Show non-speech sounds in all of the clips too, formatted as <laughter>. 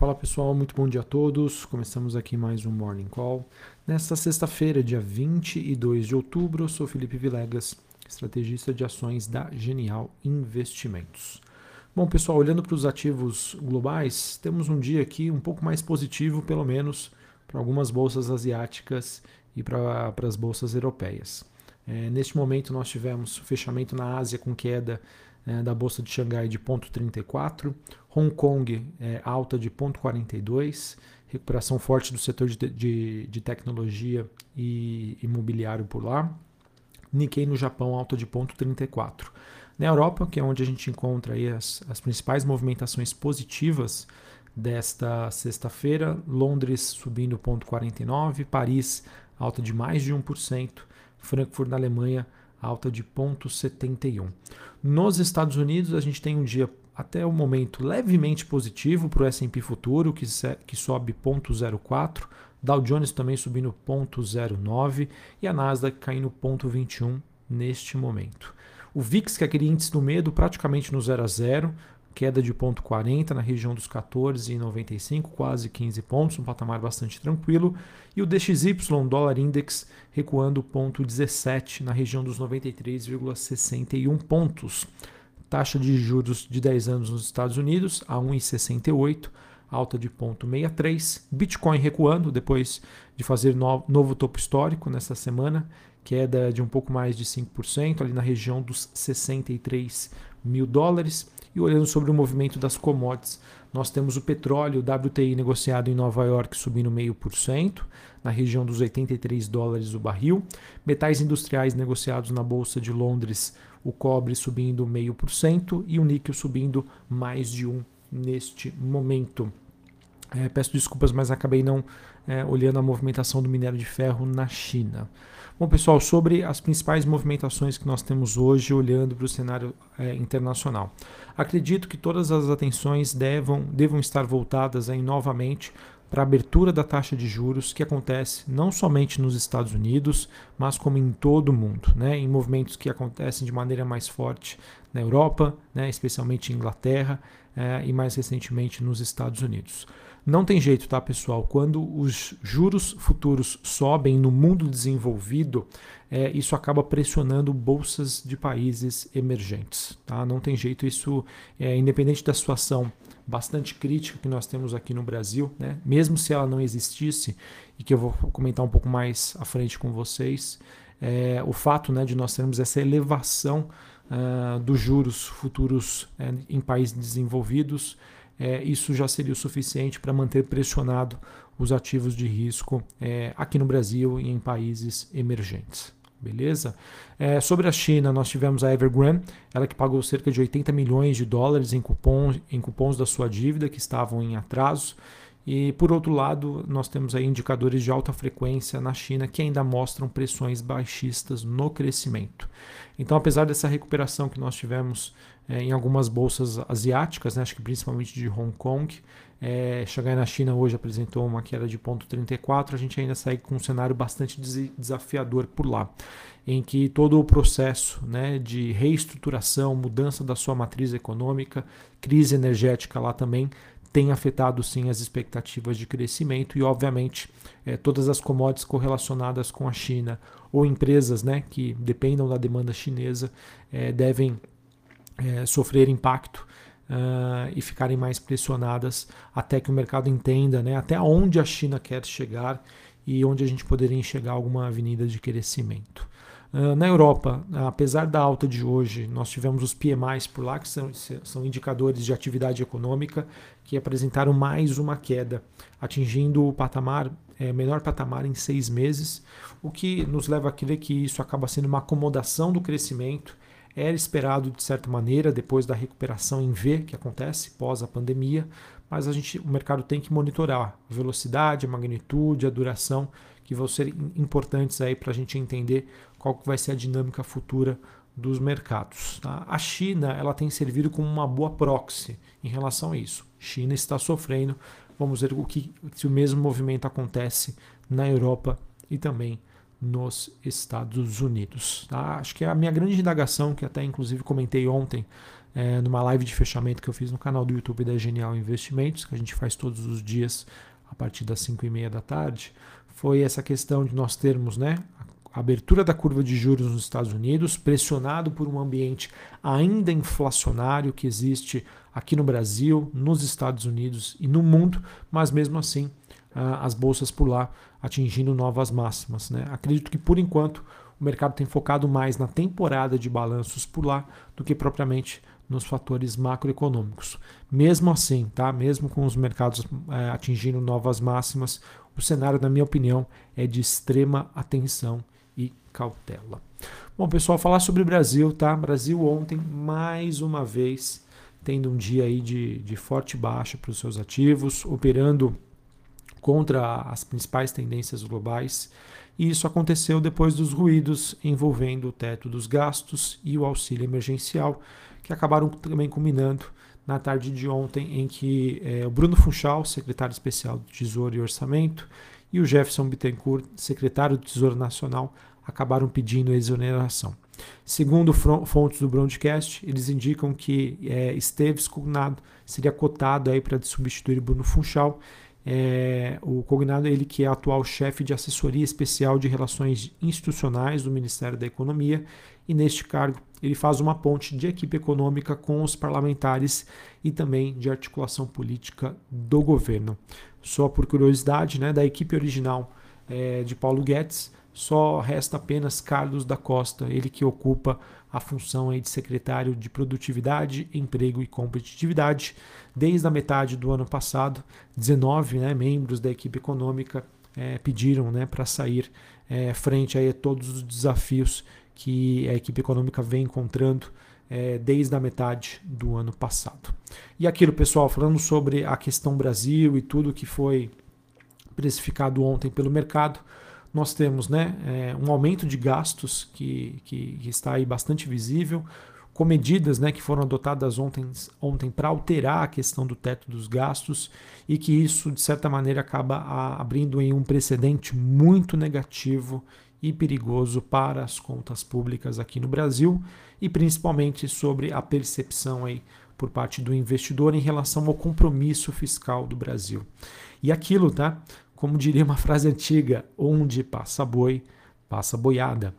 Fala pessoal, muito bom dia a todos. Começamos aqui mais um Morning Call. Nesta sexta-feira, dia 22 de outubro, eu sou Felipe Vilegas, estrategista de ações da Genial Investimentos. Bom, pessoal, olhando para os ativos globais, temos um dia aqui um pouco mais positivo, pelo menos para algumas bolsas asiáticas e para as bolsas europeias. É, neste momento, nós tivemos fechamento na Ásia com queda é, da Bolsa de Xangai de 0,34, Hong Kong é, alta de 0,42, recuperação forte do setor de, de, de tecnologia e imobiliário por lá. Nikkei no Japão alta de 0,34. Na Europa, que é onde a gente encontra aí as, as principais movimentações positivas desta sexta-feira, Londres subindo 0,49, Paris alta de mais de 1%, Frankfurt na Alemanha alta de 0,71. Nos Estados Unidos, a gente tem um dia até o momento levemente positivo para o S&P Futuro, que, que sobe 0,04, Dow Jones também subindo 0,09 e a Nasdaq caindo 0,21 neste momento. O VIX, que é aquele índice do medo, praticamente no 0 a 0, queda de 0,40 na região dos 14,95, quase 15 pontos, um patamar bastante tranquilo. E o DXY, dólar index, recuando 0,17 na região dos 93,61 pontos. Taxa de juros de 10 anos nos Estados Unidos a 1,68, alta de 0,63. Bitcoin recuando depois de fazer no, novo topo histórico nessa semana, queda de um pouco mais de 5%, ali na região dos 63 mil dólares. E olhando sobre o movimento das commodities, nós temos o petróleo WTI negociado em Nova York subindo meio por cento, na região dos 83 dólares o barril. Metais industriais negociados na Bolsa de Londres, o cobre subindo meio por cento e o níquel subindo mais de um neste momento. É, peço desculpas, mas acabei não é, olhando a movimentação do minério de ferro na China. Bom, pessoal, sobre as principais movimentações que nós temos hoje, olhando para o cenário é, internacional. Acredito que todas as atenções devam, devam estar voltadas aí novamente para a abertura da taxa de juros que acontece não somente nos Estados Unidos, mas como em todo o mundo, né? em movimentos que acontecem de maneira mais forte na Europa, né? especialmente em Inglaterra é, e mais recentemente nos Estados Unidos. Não tem jeito, tá, pessoal? Quando os juros futuros sobem no mundo desenvolvido, é, isso acaba pressionando bolsas de países emergentes. Tá? Não tem jeito, isso é independente da situação bastante crítica que nós temos aqui no Brasil, né? mesmo se ela não existisse, e que eu vou comentar um pouco mais à frente com vocês, é, o fato né, de nós termos essa elevação uh, dos juros futuros é, em países desenvolvidos é, isso já seria o suficiente para manter pressionado os ativos de risco é, aqui no Brasil e em países emergentes. Beleza? É, sobre a China, nós tivemos a Evergrande, ela que pagou cerca de 80 milhões de dólares em cupons, em cupons da sua dívida que estavam em atraso. E por outro lado, nós temos aí indicadores de alta frequência na China que ainda mostram pressões baixistas no crescimento. Então, apesar dessa recuperação que nós tivemos é, em algumas bolsas asiáticas, né, acho que principalmente de Hong Kong, é, chegar na China hoje apresentou uma queda de 0,34, a gente ainda segue com um cenário bastante desafiador por lá, em que todo o processo né, de reestruturação, mudança da sua matriz econômica, crise energética lá também tem afetado sim as expectativas de crescimento e, obviamente, é, todas as commodities correlacionadas com a China ou empresas né, que dependam da demanda chinesa é, devem é, sofrer impacto uh, e ficarem mais pressionadas até que o mercado entenda né, até onde a China quer chegar e onde a gente poderia enxergar alguma avenida de crescimento. Uh, na Europa, apesar da alta de hoje, nós tivemos os PMIs por lá, que são, são indicadores de atividade econômica, que apresentaram mais uma queda, atingindo o patamar, é, menor patamar em seis meses, o que nos leva a crer que isso acaba sendo uma acomodação do crescimento. Era esperado, de certa maneira, depois da recuperação em V que acontece pós a pandemia, mas a gente, o mercado tem que monitorar a velocidade, a magnitude, a duração, que vão ser importantes aí para a gente entender qual vai ser a dinâmica futura dos mercados. Tá? A China ela tem servido como uma boa proxy em relação a isso. China está sofrendo. Vamos ver o que se o mesmo movimento acontece na Europa e também nos Estados Unidos. Tá? Acho que é a minha grande indagação, que até inclusive comentei ontem é, numa live de fechamento que eu fiz no canal do YouTube da Genial Investimentos, que a gente faz todos os dias a partir das 5 e meia da tarde, foi essa questão de nós termos né, a abertura da curva de juros nos Estados Unidos, pressionado por um ambiente ainda inflacionário que existe aqui no Brasil, nos Estados Unidos e no mundo, mas mesmo assim as bolsas por lá atingindo novas máximas. Né? Acredito que por enquanto o mercado tem focado mais na temporada de balanços por lá do que propriamente nos fatores macroeconômicos. Mesmo assim, tá? mesmo com os mercados é, atingindo novas máximas, o cenário, na minha opinião, é de extrema atenção cautela. Bom, pessoal, falar sobre o Brasil, tá? Brasil ontem, mais uma vez, tendo um dia aí de, de forte baixa para os seus ativos, operando contra as principais tendências globais. E isso aconteceu depois dos ruídos envolvendo o teto dos gastos e o auxílio emergencial, que acabaram também culminando na tarde de ontem, em que é, o Bruno Funchal, secretário especial do Tesouro e Orçamento, e o Jefferson Bittencourt, secretário do Tesouro Nacional, acabaram pedindo exoneração. Segundo fontes do broadcast, eles indicam que é, Esteves Cognado seria cotado aí para substituir Bruno Funchal é, o Cognado ele que é atual chefe de assessoria especial de relações institucionais do Ministério da Economia e neste cargo ele faz uma ponte de equipe econômica com os parlamentares e também de articulação política do governo. Só por curiosidade, né, da equipe original é, de Paulo Guedes, só resta apenas Carlos da Costa, ele que ocupa a função de secretário de Produtividade, Emprego e Competitividade. Desde a metade do ano passado, 19 né, membros da equipe econômica é, pediram né, para sair é, frente a todos os desafios que a equipe econômica vem encontrando é, desde a metade do ano passado. E aquilo, pessoal, falando sobre a questão Brasil e tudo que foi precificado ontem pelo mercado, nós temos né, é, um aumento de gastos que, que, que, está aí bastante visível, com medidas né, que foram adotadas ontem, ontem para alterar a questão do teto dos gastos e que isso, de certa maneira, acaba abrindo em um precedente muito negativo e perigoso para as contas públicas aqui no Brasil e principalmente sobre a percepção aí por parte do investidor em relação ao compromisso fiscal do Brasil. E aquilo, tá? Como diria uma frase antiga, onde passa boi, passa boiada.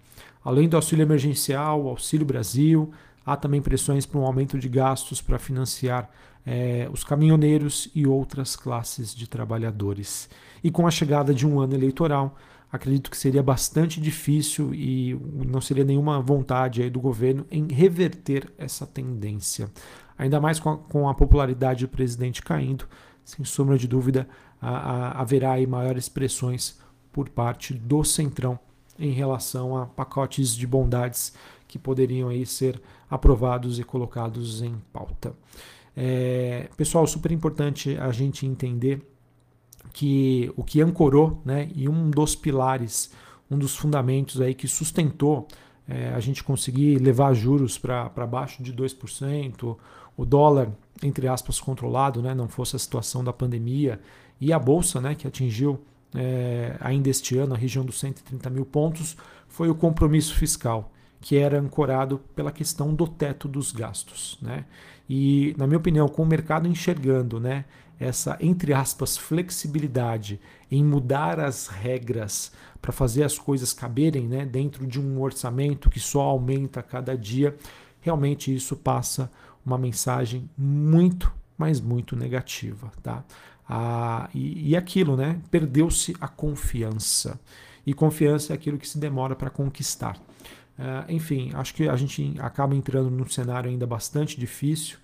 Além do auxílio emergencial, Auxílio Brasil, há também pressões para um aumento de gastos para financiar é, os caminhoneiros e outras classes de trabalhadores. E com a chegada de um ano eleitoral, acredito que seria bastante difícil e não seria nenhuma vontade do governo em reverter essa tendência. Ainda mais com a, com a popularidade do presidente caindo, sem sombra de dúvida, a, a, haverá aí maiores pressões por parte do Centrão em relação a pacotes de bondades que poderiam aí ser aprovados e colocados em pauta. É, pessoal, super importante a gente entender que o que ancorou né, e um dos pilares, um dos fundamentos aí que sustentou é, a gente conseguir levar juros para baixo de 2%, o dólar, entre aspas, controlado, né, não fosse a situação da pandemia e a bolsa, né, que atingiu é, ainda este ano a região dos 130 mil pontos, foi o compromisso fiscal, que era ancorado pela questão do teto dos gastos. Né? E, na minha opinião, com o mercado enxergando né, essa, entre aspas, flexibilidade em mudar as regras para fazer as coisas caberem né, dentro de um orçamento que só aumenta a cada dia, realmente isso passa uma mensagem muito, mas muito negativa. Tá? Ah, e, e aquilo, né? Perdeu-se a confiança. E confiança é aquilo que se demora para conquistar. Ah, enfim, acho que a gente acaba entrando num cenário ainda bastante difícil.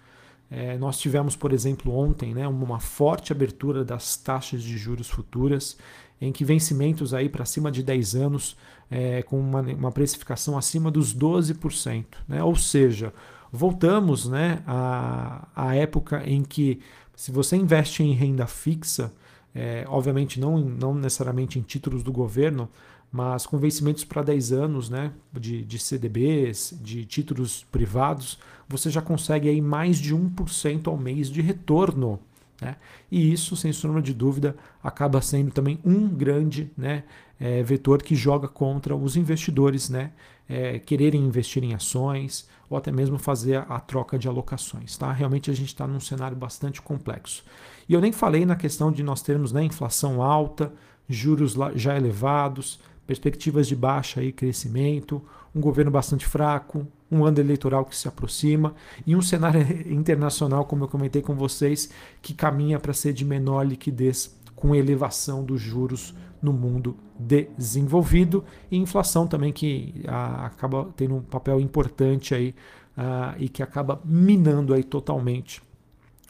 É, nós tivemos, por exemplo, ontem né, uma forte abertura das taxas de juros futuras, em que vencimentos aí para cima de 10 anos, é, com uma, uma precificação acima dos 12%. Né? Ou seja, voltamos né, à, à época em que se você investe em renda fixa, é, obviamente não, não necessariamente em títulos do governo, mas com vencimentos para 10 anos né, de, de CDBs, de títulos privados, você já consegue aí mais de 1% ao mês de retorno. Né? E isso, sem sombra de dúvida, acaba sendo também um grande né, é, vetor que joga contra os investidores né, é, quererem investir em ações ou até mesmo fazer a troca de alocações. Tá? Realmente a gente está num cenário bastante complexo. E eu nem falei na questão de nós termos né, inflação alta, juros já elevados, perspectivas de baixa aí, crescimento, um governo bastante fraco, um ano eleitoral que se aproxima e um cenário <laughs> internacional, como eu comentei com vocês, que caminha para ser de menor liquidez com elevação dos juros no mundo desenvolvido e inflação também que a, acaba tendo um papel importante aí a, e que acaba minando aí totalmente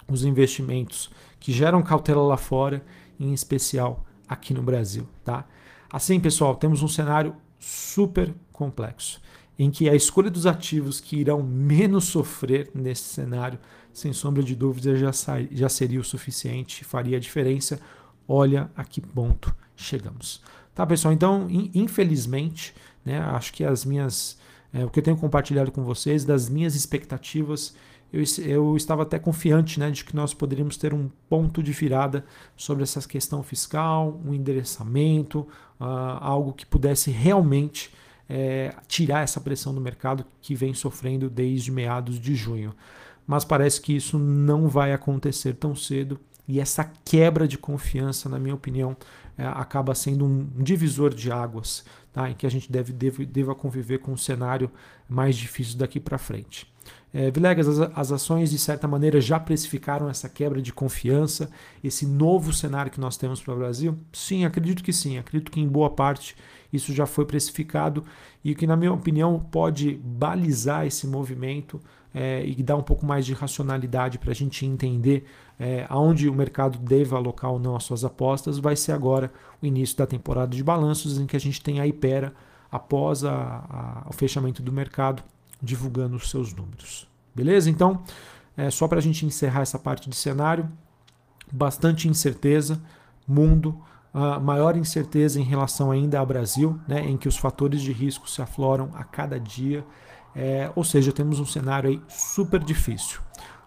os investimentos que geram cautela lá fora, em especial aqui no Brasil, tá? Assim, pessoal, temos um cenário super complexo, em que a escolha dos ativos que irão menos sofrer nesse cenário, sem sombra de dúvida, já, já seria o suficiente, faria a diferença. Olha a que ponto chegamos. Tá, pessoal? Então, infelizmente, né, acho que as minhas. É, o que eu tenho compartilhado com vocês, das minhas expectativas, eu, eu estava até confiante né, de que nós poderíamos ter um ponto de virada sobre essa questão fiscal, um endereçamento, uh, algo que pudesse realmente é, tirar essa pressão do mercado que vem sofrendo desde meados de junho. Mas parece que isso não vai acontecer tão cedo e essa quebra de confiança, na minha opinião, é, acaba sendo um divisor de águas, tá? em que a gente deve, deve deva conviver com um cenário mais difícil daqui para frente. É, Vilegas, as, as, ações de certa maneira já precificaram essa quebra de confiança, esse novo cenário que nós temos para o Brasil? Sim, acredito que sim. Acredito que em boa parte isso já foi precificado e que, na minha opinião, pode balizar esse movimento é, e dar um pouco mais de racionalidade para a gente entender é, aonde o mercado deve alocar ou não as suas apostas, vai ser agora o início da temporada de balanços, em que a gente tem a Ipera após a, a, o fechamento do mercado divulgando os seus números. Beleza? Então, é, só para a gente encerrar essa parte de cenário, bastante incerteza, mundo, maior incerteza em relação ainda ao Brasil, né, em que os fatores de risco se afloram a cada dia, é, ou seja, temos um cenário aí super difícil.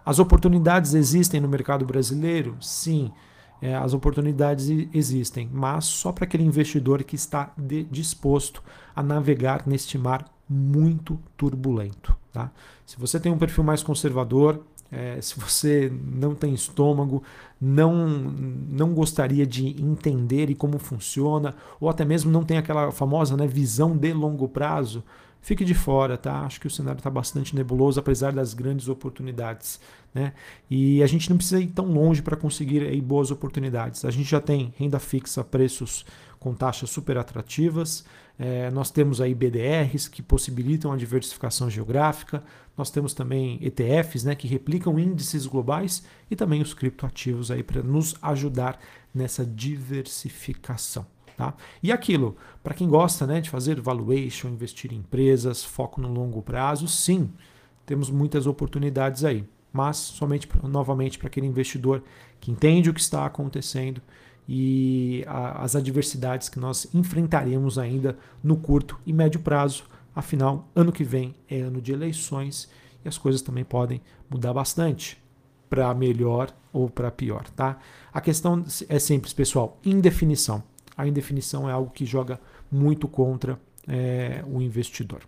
As oportunidades existem no mercado brasileiro? Sim, é, as oportunidades existem, mas só para aquele investidor que está de, disposto a navegar neste mar muito turbulento. Tá? Se você tem um perfil mais conservador, é, se você não tem estômago, não, não gostaria de entender e como funciona, ou até mesmo não tem aquela famosa né, visão de longo prazo, fique de fora, tá? Acho que o cenário está bastante nebuloso, apesar das grandes oportunidades. Né? E a gente não precisa ir tão longe para conseguir aí, boas oportunidades. A gente já tem renda fixa, preços com taxas super atrativas. É, nós temos aí BDRs que possibilitam a diversificação geográfica. Nós temos também ETFs né, que replicam índices globais e também os criptoativos aí para nos ajudar nessa diversificação. Tá? E aquilo, para quem gosta né, de fazer valuation, investir em empresas, foco no longo prazo, sim, temos muitas oportunidades aí. Mas somente novamente para aquele investidor que entende o que está acontecendo e a, as adversidades que nós enfrentaremos ainda no curto e médio prazo. Afinal, ano que vem é ano de eleições e as coisas também podem mudar bastante para melhor ou para pior, tá? A questão é simples, pessoal, indefinição. A indefinição é algo que joga muito contra é, o investidor.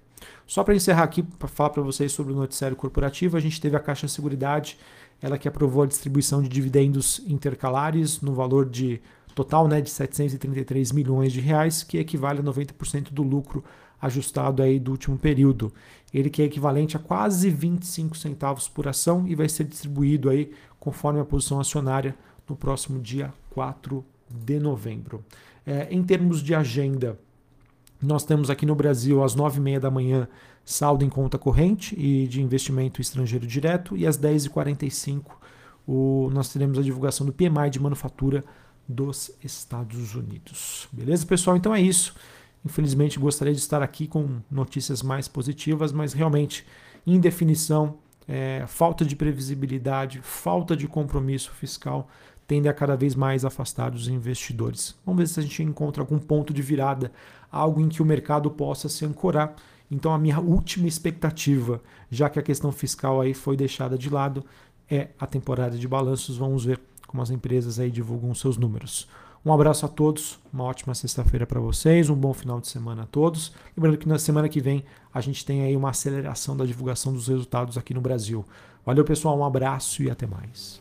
Só para encerrar aqui, para falar para vocês sobre o noticiário corporativo, a gente teve a Caixa Seguridade ela que aprovou a distribuição de dividendos intercalares no valor de total né, de 733 milhões de reais, que equivale a 90% do lucro ajustado aí do último período. Ele que é equivalente a quase 25 centavos por ação e vai ser distribuído aí conforme a posição acionária no próximo dia 4 de novembro. É, em termos de agenda, nós temos aqui no Brasil às 9h30 da manhã saldo em conta corrente e de investimento estrangeiro direto, e às 10h45 o, nós teremos a divulgação do PMI de manufatura dos Estados Unidos. Beleza, pessoal? Então é isso. Infelizmente gostaria de estar aqui com notícias mais positivas, mas realmente, indefinição, é, falta de previsibilidade, falta de compromisso fiscal tende a cada vez mais afastar os investidores. Vamos ver se a gente encontra algum ponto de virada, algo em que o mercado possa se ancorar então a minha última expectativa, já que a questão fiscal aí foi deixada de lado, é a temporada de balanços. Vamos ver como as empresas aí divulgam seus números. Um abraço a todos, uma ótima sexta-feira para vocês, um bom final de semana a todos. Lembrando que na semana que vem a gente tem aí uma aceleração da divulgação dos resultados aqui no Brasil. Valeu, pessoal, um abraço e até mais.